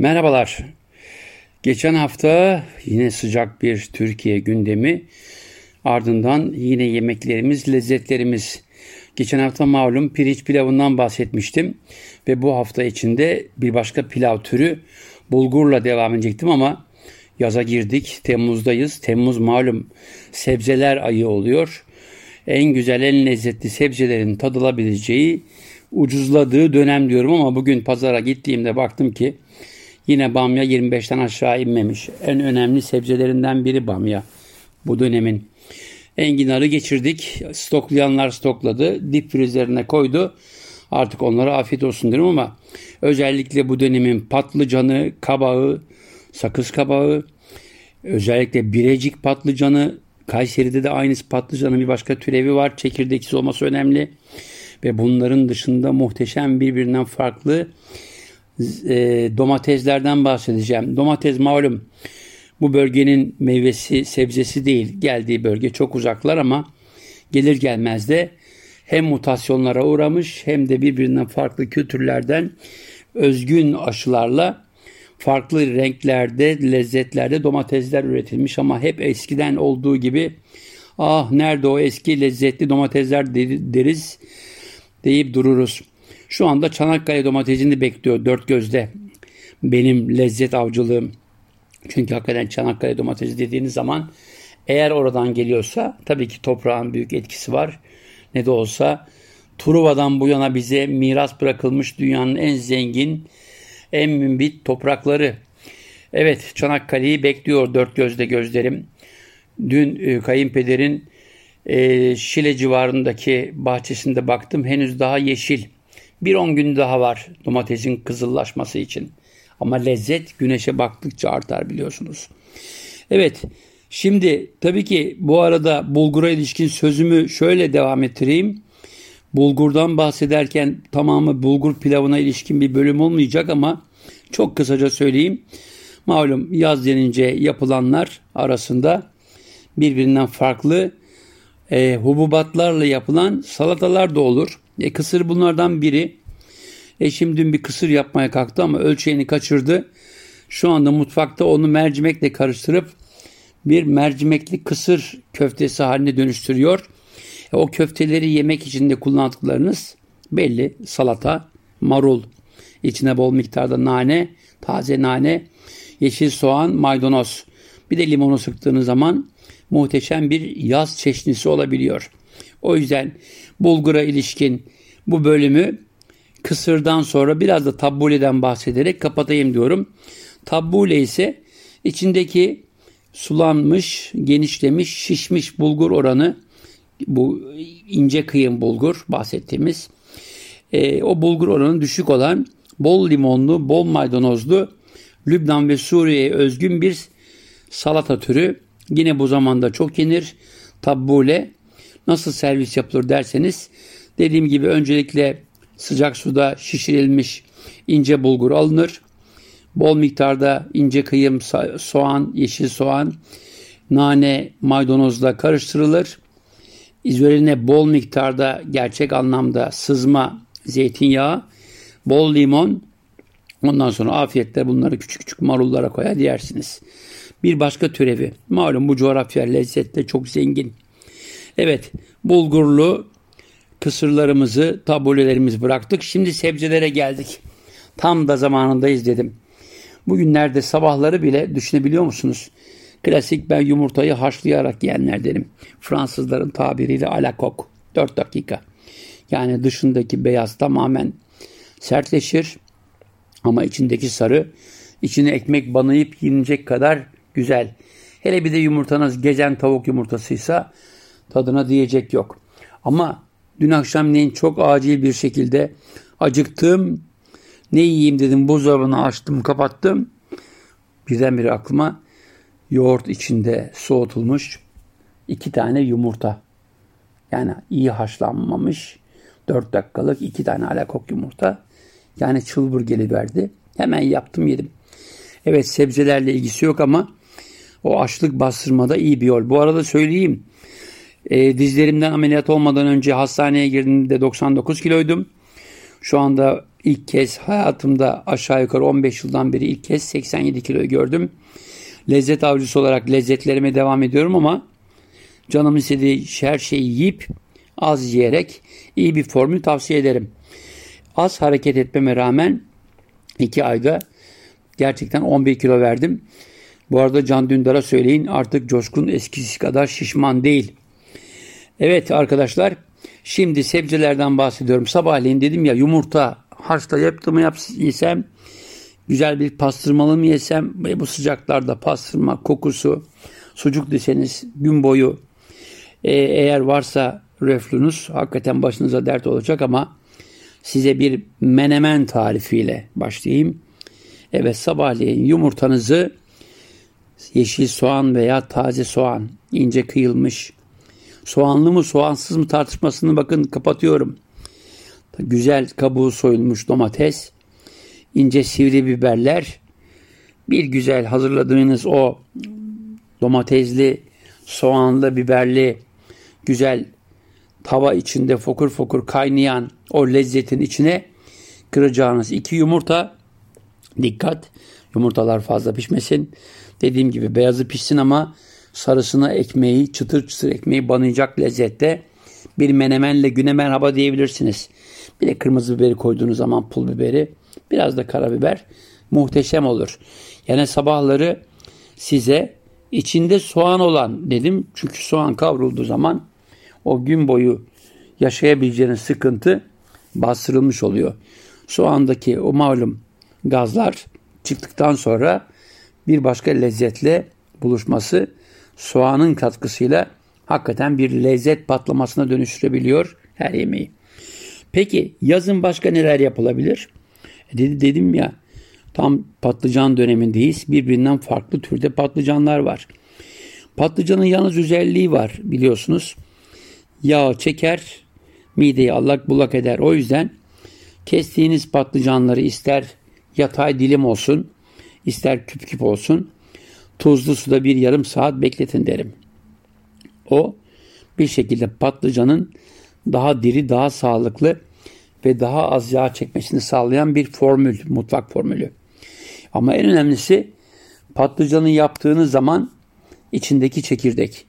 Merhabalar. Geçen hafta yine sıcak bir Türkiye gündemi. Ardından yine yemeklerimiz, lezzetlerimiz. Geçen hafta malum pirinç pilavından bahsetmiştim. Ve bu hafta içinde bir başka pilav türü bulgurla devam edecektim ama yaza girdik. Temmuz'dayız. Temmuz malum sebzeler ayı oluyor. En güzel, en lezzetli sebzelerin tadılabileceği, ucuzladığı dönem diyorum ama bugün pazara gittiğimde baktım ki Yine bamya 25'ten aşağı inmemiş. En önemli sebzelerinden biri bamya bu dönemin. Enginarı geçirdik. Stoklayanlar stokladı. Dip frizlerine koydu. Artık onlara afiyet olsun derim ama özellikle bu dönemin patlıcanı, kabağı, sakız kabağı, özellikle birecik patlıcanı, Kayseri'de de aynı patlıcanın bir başka türevi var. Çekirdeksiz olması önemli. Ve bunların dışında muhteşem birbirinden farklı e, domateslerden bahsedeceğim. Domates malum bu bölgenin meyvesi, sebzesi değil. Geldiği bölge çok uzaklar ama gelir gelmez de hem mutasyonlara uğramış hem de birbirinden farklı kültürlerden özgün aşılarla farklı renklerde, lezzetlerde domatesler üretilmiş ama hep eskiden olduğu gibi ah nerede o eski lezzetli domatesler deriz deyip dururuz. Şu anda Çanakkale domatesini bekliyor dört gözle benim lezzet avcılığım. Çünkü hakikaten Çanakkale domatesi dediğiniz zaman eğer oradan geliyorsa tabii ki toprağın büyük etkisi var. Ne de olsa Truva'dan bu yana bize miras bırakılmış dünyanın en zengin, en mümbit toprakları. Evet Çanakkale'yi bekliyor dört gözle gözlerim. Dün e, kayınpederin e, Şile civarındaki bahçesinde baktım henüz daha yeşil. Bir on gün daha var domatesin kızıllaşması için. Ama lezzet güneşe baktıkça artar biliyorsunuz. Evet şimdi tabii ki bu arada bulgura ilişkin sözümü şöyle devam ettireyim. Bulgurdan bahsederken tamamı bulgur pilavına ilişkin bir bölüm olmayacak ama çok kısaca söyleyeyim. Malum yaz denince yapılanlar arasında birbirinden farklı e, hububatlarla yapılan salatalar da olur. E, kısır bunlardan biri. Eşim dün bir kısır yapmaya kalktı ama ölçeğini kaçırdı. Şu anda mutfakta onu mercimekle karıştırıp bir mercimekli kısır köftesi haline dönüştürüyor. E, o köfteleri yemek için de kullandıklarınız belli. Salata, marul, içine bol miktarda nane, taze nane, yeşil soğan, maydanoz. Bir de limonu sıktığınız zaman muhteşem bir yaz çeşnisi olabiliyor. O yüzden bulgura ilişkin bu bölümü kısırdan sonra biraz da tabbuleden bahsederek kapatayım diyorum. Tabbule ise içindeki sulanmış, genişlemiş, şişmiş bulgur oranı bu ince kıyım bulgur bahsettiğimiz e, o bulgur oranı düşük olan bol limonlu, bol maydanozlu Lübnan ve Suriye'ye özgün bir salata türü. Yine bu zamanda çok yenir. Tabbule nasıl servis yapılır derseniz dediğim gibi öncelikle sıcak suda şişirilmiş ince bulgur alınır. Bol miktarda ince kıyım soğan, yeşil soğan, nane, maydanozla karıştırılır. Üzerine bol miktarda gerçek anlamda sızma zeytinyağı, bol limon, ondan sonra afiyetle bunları küçük küçük marullara koyar yersiniz. Bir başka türevi. Malum bu coğrafya lezzette çok zengin. Evet, bulgurlu kısırlarımızı, tabulelerimizi bıraktık. Şimdi sebzelere geldik. Tam da zamanındayız dedim. Bugünlerde sabahları bile düşünebiliyor musunuz? Klasik ben yumurtayı haşlayarak yiyenlerdenim. Fransızların tabiriyle alakok. 4 dakika. Yani dışındaki beyaz tamamen sertleşir ama içindeki sarı içine ekmek banayıp yenecek kadar güzel. Hele bir de yumurtanız gezen tavuk yumurtasıysa tadına diyecek yok. Ama Dün akşamleyin çok acil bir şekilde acıktım. Ne yiyeyim dedim buzdolabını açtım kapattım. Birdenbire aklıma yoğurt içinde soğutulmuş iki tane yumurta. Yani iyi haşlanmamış dört dakikalık iki tane alakok yumurta. Yani çılbır geliverdi. Hemen yaptım yedim. Evet sebzelerle ilgisi yok ama o açlık bastırmada iyi bir yol. Bu arada söyleyeyim. E, dizlerimden ameliyat olmadan önce hastaneye girdiğimde 99 kiloydum. Şu anda ilk kez hayatımda aşağı yukarı 15 yıldan beri ilk kez 87 kiloyu gördüm. Lezzet avcısı olarak lezzetlerime devam ediyorum ama canım istediği her şeyi yiyip az yiyerek iyi bir formül tavsiye ederim. Az hareket etmeme rağmen 2 ayda gerçekten 11 kilo verdim. Bu arada Can Dündar'a söyleyin artık Coşkun eskisi kadar şişman değil. Evet arkadaşlar şimdi sebzelerden bahsediyorum. Sabahleyin dedim ya yumurta haşla yaptım mı yesem güzel bir pastırmalı mı yesem bu sıcaklarda pastırma kokusu sucuk deseniz gün boyu e, eğer varsa reflünüz hakikaten başınıza dert olacak ama size bir menemen tarifiyle başlayayım. Evet sabahleyin yumurtanızı yeşil soğan veya taze soğan ince kıyılmış soğanlı mı soğansız mı tartışmasını bakın kapatıyorum. Güzel kabuğu soyulmuş domates, ince sivri biberler, bir güzel hazırladığınız o domatesli, soğanlı, biberli, güzel tava içinde fokur fokur kaynayan o lezzetin içine kıracağınız iki yumurta. Dikkat yumurtalar fazla pişmesin. Dediğim gibi beyazı pişsin ama sarısına ekmeği, çıtır çıtır ekmeği banayacak lezzette bir menemenle güne merhaba diyebilirsiniz. Bir de kırmızı biberi koyduğunuz zaman pul biberi, biraz da karabiber muhteşem olur. Yani sabahları size içinde soğan olan dedim. Çünkü soğan kavrulduğu zaman o gün boyu yaşayabileceğiniz sıkıntı bastırılmış oluyor. Soğandaki o malum gazlar çıktıktan sonra bir başka lezzetle buluşması soğanın katkısıyla hakikaten bir lezzet patlamasına dönüştürebiliyor her yemeği. Peki yazın başka neler yapılabilir? E dedi, dedim ya tam patlıcan dönemindeyiz. Birbirinden farklı türde patlıcanlar var. Patlıcanın yalnız özelliği var biliyorsunuz. Yağ çeker, mideyi allak bulak eder. O yüzden kestiğiniz patlıcanları ister yatay dilim olsun, ister küp küp olsun tuzlu suda bir yarım saat bekletin derim. O bir şekilde patlıcanın daha diri, daha sağlıklı ve daha az yağ çekmesini sağlayan bir formül, mutfak formülü. Ama en önemlisi patlıcanı yaptığınız zaman içindeki çekirdek.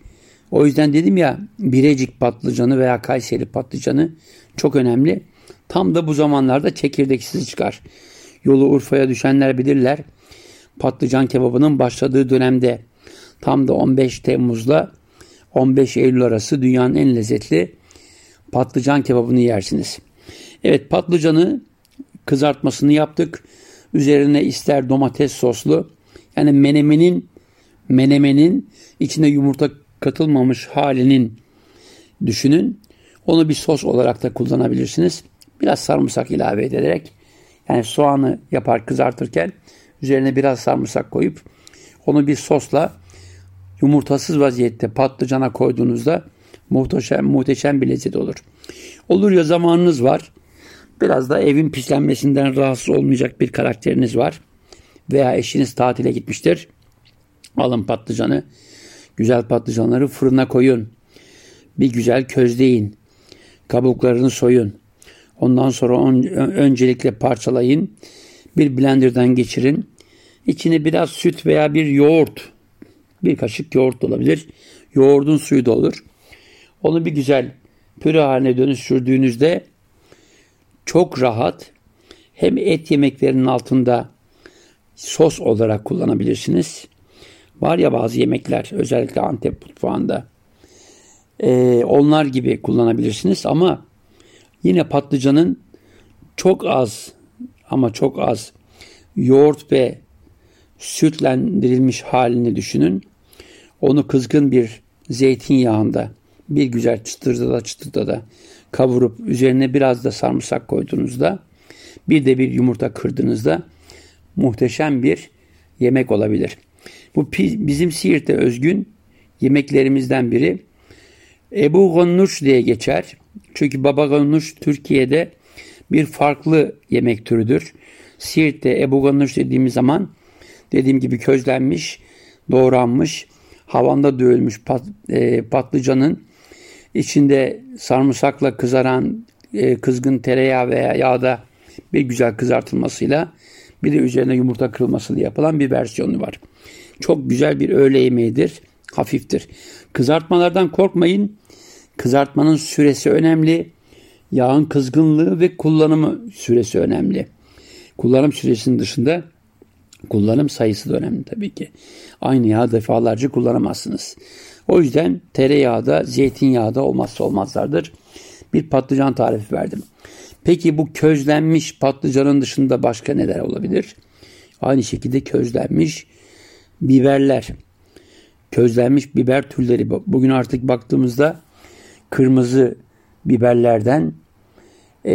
O yüzden dedim ya Birecik patlıcanı veya Kayseri patlıcanı çok önemli. Tam da bu zamanlarda çekirdeksiz çıkar. Yolu Urfa'ya düşenler bilirler patlıcan kebabının başladığı dönemde tam da 15 Temmuz'la 15 Eylül arası dünyanın en lezzetli patlıcan kebabını yersiniz. Evet patlıcanı kızartmasını yaptık. Üzerine ister domates soslu yani menemenin menemenin içine yumurta katılmamış halinin düşünün. Onu bir sos olarak da kullanabilirsiniz. Biraz sarımsak ilave ederek yani soğanı yapar kızartırken Üzerine biraz sarımsak koyup onu bir sosla yumurtasız vaziyette patlıcana koyduğunuzda muhteşem, muhteşem bir lezzet olur. Olur ya zamanınız var. Biraz da evin pislenmesinden rahatsız olmayacak bir karakteriniz var. Veya eşiniz tatile gitmiştir. Alın patlıcanı. Güzel patlıcanları fırına koyun. Bir güzel közleyin. Kabuklarını soyun. Ondan sonra on, öncelikle parçalayın. Bir blenderdan geçirin. İçine biraz süt veya bir yoğurt, bir kaşık yoğurt olabilir. Yoğurdun suyu da olur. Onu bir güzel püre haline dönüştürdüğünüzde çok rahat hem et yemeklerinin altında sos olarak kullanabilirsiniz. Var ya bazı yemekler özellikle Antep mutfağında ee, onlar gibi kullanabilirsiniz ama yine patlıcanın çok az ama çok az yoğurt ve sütlendirilmiş halini düşünün. Onu kızgın bir zeytinyağında bir güzel çıtırda da çıtırda da kavurup üzerine biraz da sarımsak koyduğunuzda bir de bir yumurta kırdığınızda muhteşem bir yemek olabilir. Bu bizim Siirt'te özgün yemeklerimizden biri. Ebu Gonnuş diye geçer. Çünkü Baba Gonnuş Türkiye'de bir farklı yemek türüdür. Siirt'te Ebu Gonnuş dediğimiz zaman dediğim gibi közlenmiş, doğranmış, havanda dövülmüş pat, e, patlıcanın içinde sarımsakla kızaran e, kızgın tereyağı veya yağda bir güzel kızartılmasıyla bir de üzerine yumurta kırılmasıyla yapılan bir versiyonu var. Çok güzel bir öğle yemeğidir. Hafiftir. Kızartmalardan korkmayın. Kızartmanın süresi önemli. Yağın kızgınlığı ve kullanımı süresi önemli. Kullanım süresinin dışında kullanım sayısı da önemli tabii ki. Aynı yağı defalarca kullanamazsınız. O yüzden tereyağı da zeytinyağı da olmazsa olmazlardır. Bir patlıcan tarifi verdim. Peki bu közlenmiş patlıcanın dışında başka neler olabilir? Aynı şekilde közlenmiş biberler. Közlenmiş biber türleri. Bugün artık baktığımızda kırmızı biberlerden e,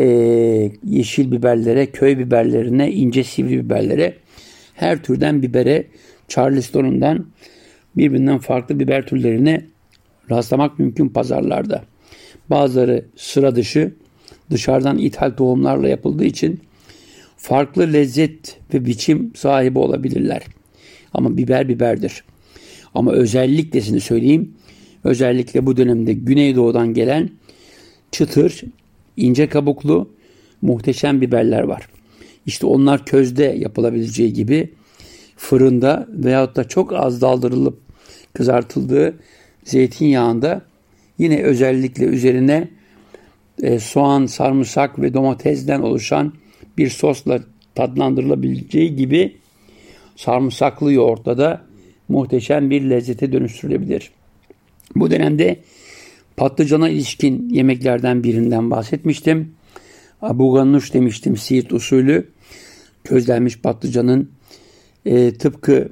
yeşil biberlere, köy biberlerine, ince sivri biberlere her türden bibere Charleston'undan birbirinden farklı biber türlerine rastlamak mümkün pazarlarda. Bazıları sıra dışı, dışarıdan ithal tohumlarla yapıldığı için farklı lezzet ve biçim sahibi olabilirler. Ama biber biberdir. Ama özellikle seni söyleyeyim, özellikle bu dönemde Güneydoğu'dan gelen çıtır, ince kabuklu, muhteşem biberler var. İşte onlar közde yapılabileceği gibi fırında veyahut da çok az daldırılıp kızartıldığı zeytinyağında yine özellikle üzerine e, soğan, sarımsak ve domatesden oluşan bir sosla tadlandırılabileceği gibi sarımsaklı yoğurtla da muhteşem bir lezzete dönüştürülebilir. Bu dönemde patlıcana ilişkin yemeklerden birinden bahsetmiştim. Abu gannuş demiştim Siirt usulü. Közlenmiş patlıcanın e, tıpkı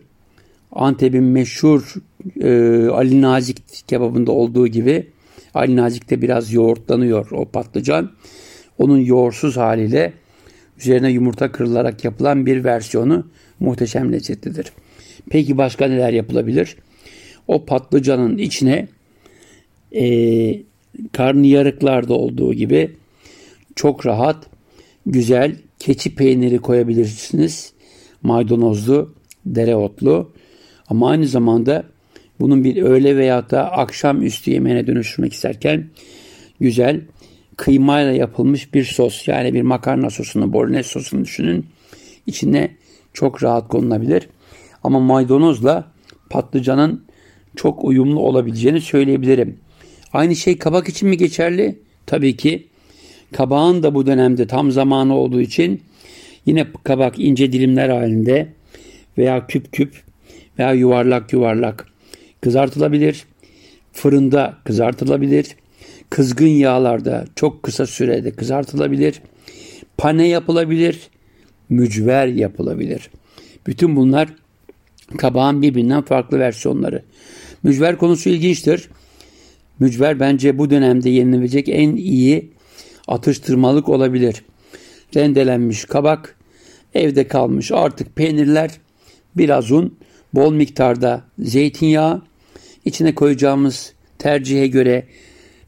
Antep'in meşhur e, Ali Nazik kebabında olduğu gibi Ali Nazik'te biraz yoğurtlanıyor o patlıcan. Onun yoğursuz haliyle üzerine yumurta kırılarak yapılan bir versiyonu muhteşem lezzetlidir. Peki başka neler yapılabilir? O patlıcanın içine e, karnıyarıklarda olduğu gibi çok rahat, güzel keçi peyniri koyabilirsiniz. Maydanozlu, dereotlu. Ama aynı zamanda bunun bir öğle veya da akşam üstü yemeğine dönüştürmek isterken güzel kıymayla yapılmış bir sos yani bir makarna sosunu, bolognese sosunu düşünün. İçine çok rahat konulabilir. Ama maydanozla patlıcanın çok uyumlu olabileceğini söyleyebilirim. Aynı şey kabak için mi geçerli? Tabii ki. Kabağın da bu dönemde tam zamanı olduğu için yine kabak ince dilimler halinde veya küp küp veya yuvarlak yuvarlak kızartılabilir. Fırında kızartılabilir. Kızgın yağlarda çok kısa sürede kızartılabilir. Pane yapılabilir. Mücver yapılabilir. Bütün bunlar kabağın birbirinden farklı versiyonları. Mücver konusu ilginçtir. Mücver bence bu dönemde yenilebilecek en iyi atıştırmalık olabilir. Rendelenmiş kabak, evde kalmış artık peynirler, biraz un, bol miktarda zeytinyağı, içine koyacağımız tercihe göre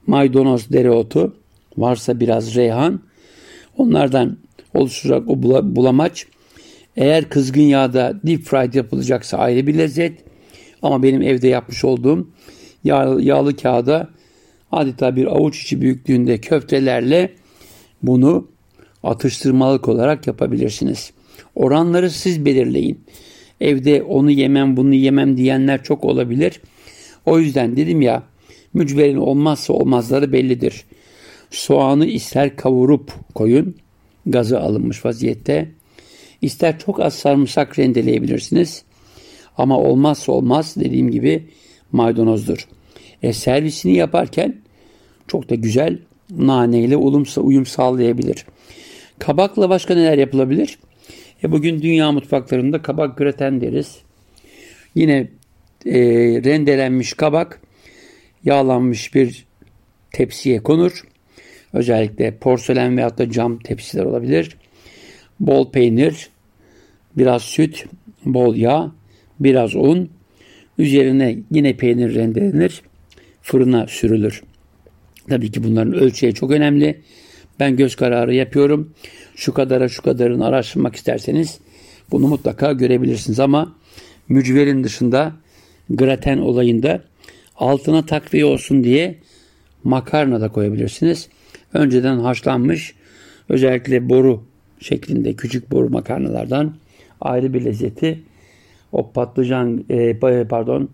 maydanoz, dereotu, varsa biraz reyhan, onlardan oluşacak o bulamaç. Eğer kızgın yağda deep fried yapılacaksa ayrı bir lezzet. Ama benim evde yapmış olduğum yağ, yağlı kağıda adeta bir avuç içi büyüklüğünde köftelerle bunu atıştırmalık olarak yapabilirsiniz. Oranları siz belirleyin. Evde onu yemem bunu yemem diyenler çok olabilir. O yüzden dedim ya mücverin olmazsa olmazları bellidir. Soğanı ister kavurup koyun gazı alınmış vaziyette. İster çok az sarımsak rendeleyebilirsiniz. Ama olmazsa olmaz dediğim gibi maydanozdur. E, servisini yaparken çok da güzel naneyle uyumsa uyum sağlayabilir. Kabakla başka neler yapılabilir? E, bugün dünya mutfaklarında kabak graten deriz. Yine e, rendelenmiş kabak yağlanmış bir tepsiye konur. Özellikle porselen veya da cam tepsiler olabilir. Bol peynir, biraz süt, bol yağ, biraz un. Üzerine yine peynir rendelenir. Fırına sürülür. Tabii ki bunların ölçüye çok önemli. Ben göz kararı yapıyorum. Şu kadara şu kadarını araştırmak isterseniz bunu mutlaka görebilirsiniz ama mücverin dışında graten olayında altına takviye olsun diye makarna da koyabilirsiniz. Önceden haşlanmış özellikle boru şeklinde küçük boru makarnalardan ayrı bir lezzeti. O patlıcan e, pardon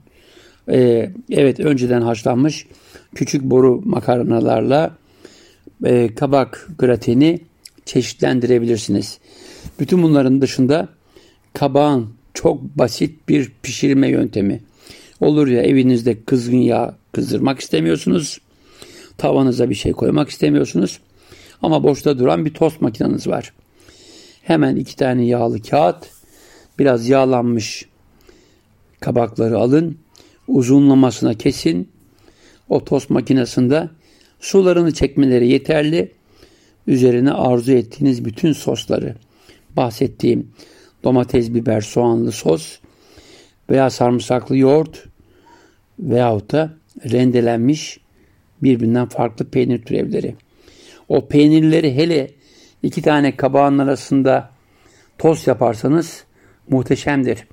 e, evet önceden haşlanmış küçük boru makarnalarla e, kabak grateni çeşitlendirebilirsiniz. Bütün bunların dışında kabağın çok basit bir pişirme yöntemi. Olur ya evinizde kızgın yağ kızdırmak istemiyorsunuz. Tavanıza bir şey koymak istemiyorsunuz. Ama boşta duran bir tost makineniz var. Hemen iki tane yağlı kağıt, biraz yağlanmış kabakları alın, uzunlamasına kesin. O tost makinesinde sularını çekmeleri yeterli. Üzerine arzu ettiğiniz bütün sosları, bahsettiğim domates, biber, soğanlı sos veya sarımsaklı yoğurt veyahut da rendelenmiş birbirinden farklı peynir türevleri. O peynirleri hele iki tane kabağın arasında toz yaparsanız muhteşemdir.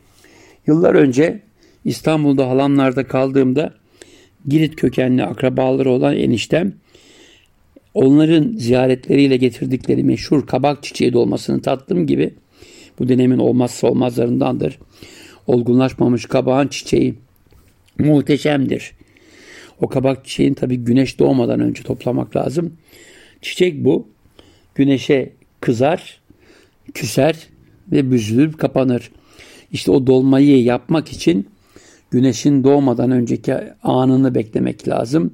Yıllar önce İstanbul'da halamlarda kaldığımda Girit kökenli akrabaları olan eniştem onların ziyaretleriyle getirdikleri meşhur kabak çiçeği dolmasını tattığım gibi bu dönemin olmazsa olmazlarındandır. Olgunlaşmamış kabağın çiçeği muhteşemdir. O kabak çiçeğini tabi güneş doğmadan önce toplamak lazım. Çiçek bu. Güneşe kızar, küser ve büzülür, kapanır. İşte o dolmayı yapmak için güneşin doğmadan önceki anını beklemek lazım.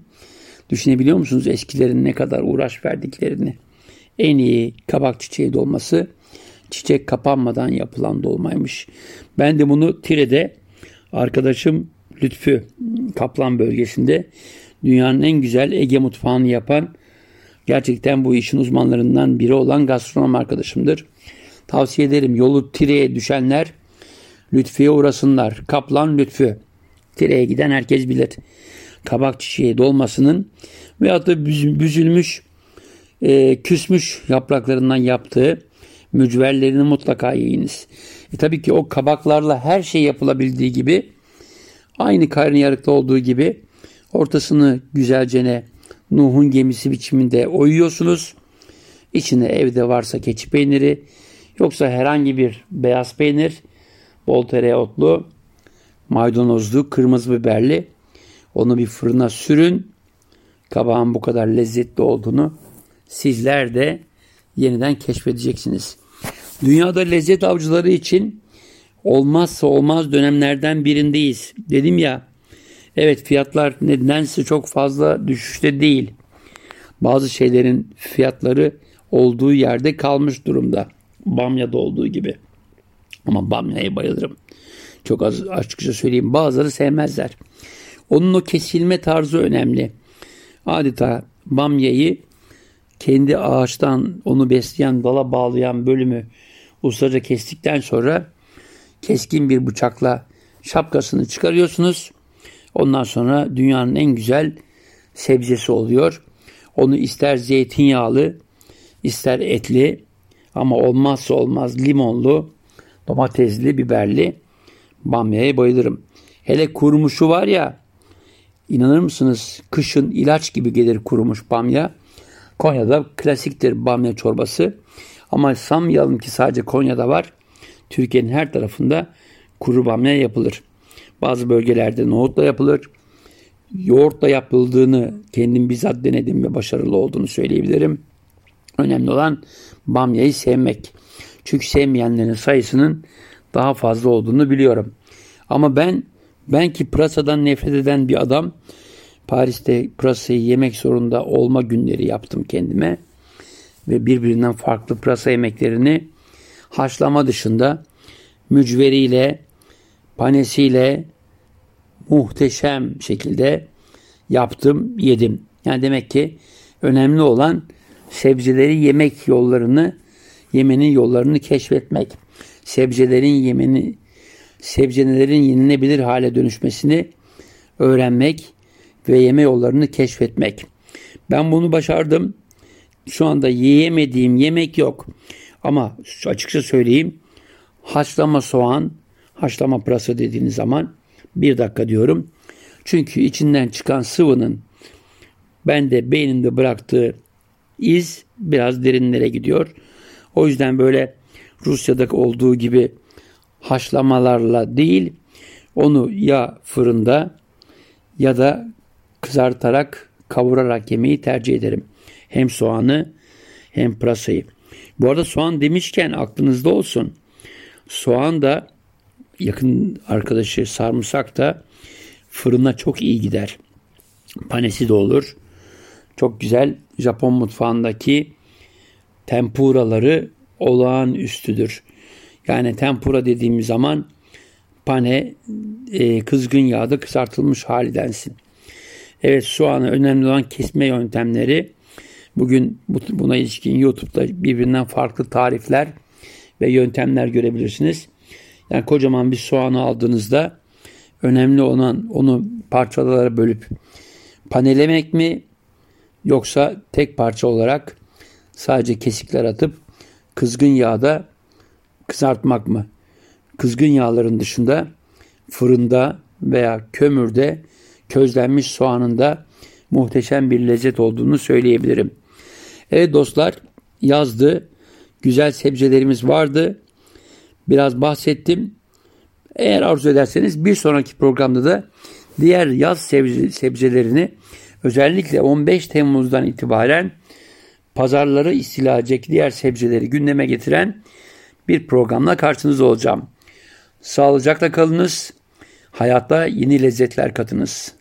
Düşünebiliyor musunuz eskilerin ne kadar uğraş verdiklerini? En iyi kabak çiçeği dolması çiçek kapanmadan yapılan dolmaymış. Ben de bunu Tire'de arkadaşım Lütfü Kaplan bölgesinde dünyanın en güzel Ege mutfağını yapan gerçekten bu işin uzmanlarından biri olan gastronom arkadaşımdır. Tavsiye ederim yolu Tire'ye düşenler Lütfü'ye uğrasınlar. Kaplan Lütfü. Tire'ye giden herkes bilir. Kabak çiçeği dolmasının veyahut da büzülmüş, e, küsmüş yapraklarından yaptığı mücverlerini mutlaka yiyiniz. E tabii ki o kabaklarla her şey yapılabildiği gibi aynı karnıyarıkta olduğu gibi ortasını güzelce Nuh'un gemisi biçiminde oyuyorsunuz. İçine evde varsa keçi peyniri yoksa herhangi bir beyaz peynir, bol tereyotlu, maydanozlu, kırmızı biberli onu bir fırına sürün. Kabağın bu kadar lezzetli olduğunu sizler de yeniden keşfedeceksiniz. Dünyada lezzet avcıları için olmazsa olmaz dönemlerden birindeyiz. Dedim ya evet fiyatlar nedense çok fazla düşüşte değil. Bazı şeylerin fiyatları olduğu yerde kalmış durumda. Bamya'da olduğu gibi. Ama bamya'ya bayılırım. Çok az açıkça söyleyeyim. Bazıları sevmezler. Onun o kesilme tarzı önemli. Adeta bamyayı kendi ağaçtan onu besleyen dala bağlayan bölümü ustaca kestikten sonra keskin bir bıçakla şapkasını çıkarıyorsunuz. Ondan sonra dünyanın en güzel sebzesi oluyor. Onu ister zeytinyağlı, ister etli ama olmazsa olmaz limonlu, domatesli, biberli bamyaya bayılırım. Hele kurumuşu var ya, inanır mısınız kışın ilaç gibi gelir kurumuş bamya. Konya'da klasiktir bamya çorbası. Ama sanmayalım ki sadece Konya'da var. Türkiye'nin her tarafında kuru bamya yapılır. Bazı bölgelerde nohutla yapılır. Yoğurtla yapıldığını kendim bizzat denedim ve başarılı olduğunu söyleyebilirim. Önemli olan bamyayı sevmek. Çünkü sevmeyenlerin sayısının daha fazla olduğunu biliyorum. Ama ben ben ki pırasadan nefret eden bir adam Paris'te pırasayı yemek zorunda olma günleri yaptım kendime. Ve birbirinden farklı pırasa yemeklerini haşlama dışında mücveriyle, panesiyle muhteşem şekilde yaptım, yedim. Yani demek ki önemli olan sebzeleri yemek yollarını, yemenin yollarını keşfetmek. Sebzelerin yemeni, sebzelerin yenilebilir hale dönüşmesini öğrenmek ve yeme yollarını keşfetmek. Ben bunu başardım. Şu anda yiyemediğim yemek yok. Ama açıkça söyleyeyim. Haşlama soğan, haşlama pırasa dediğiniz zaman bir dakika diyorum. Çünkü içinden çıkan sıvının ben de beynimde bıraktığı iz biraz derinlere gidiyor. O yüzden böyle Rusya'daki olduğu gibi haşlamalarla değil onu ya fırında ya da kızartarak kavurarak yemeyi tercih ederim. Hem soğanı hem pırasayı. Bu arada soğan demişken aklınızda olsun. Soğan da yakın arkadaşı sarımsak da fırına çok iyi gider. Panesi de olur. Çok güzel Japon mutfağındaki tempuraları olağanüstüdür. Yani tempura dediğimiz zaman pane e, kızgın yağda kızartılmış hali densin. Evet soğanı önemli olan kesme yöntemleri. Bugün buna ilişkin YouTube'da birbirinden farklı tarifler ve yöntemler görebilirsiniz. Yani kocaman bir soğanı aldığınızda önemli olan onu parçalara bölüp panelemek mi yoksa tek parça olarak sadece kesikler atıp kızgın yağda kızartmak mı? Kızgın yağların dışında fırında veya kömürde közlenmiş soğanın da muhteşem bir lezzet olduğunu söyleyebilirim. Evet dostlar yazdı. Güzel sebzelerimiz vardı. Biraz bahsettim. Eğer arzu ederseniz bir sonraki programda da diğer yaz sebze, sebzelerini özellikle 15 Temmuz'dan itibaren pazarları istila edecek diğer sebzeleri gündeme getiren bir programla karşınızda olacağım. Sağlıcakla kalınız. Hayatta yeni lezzetler katınız.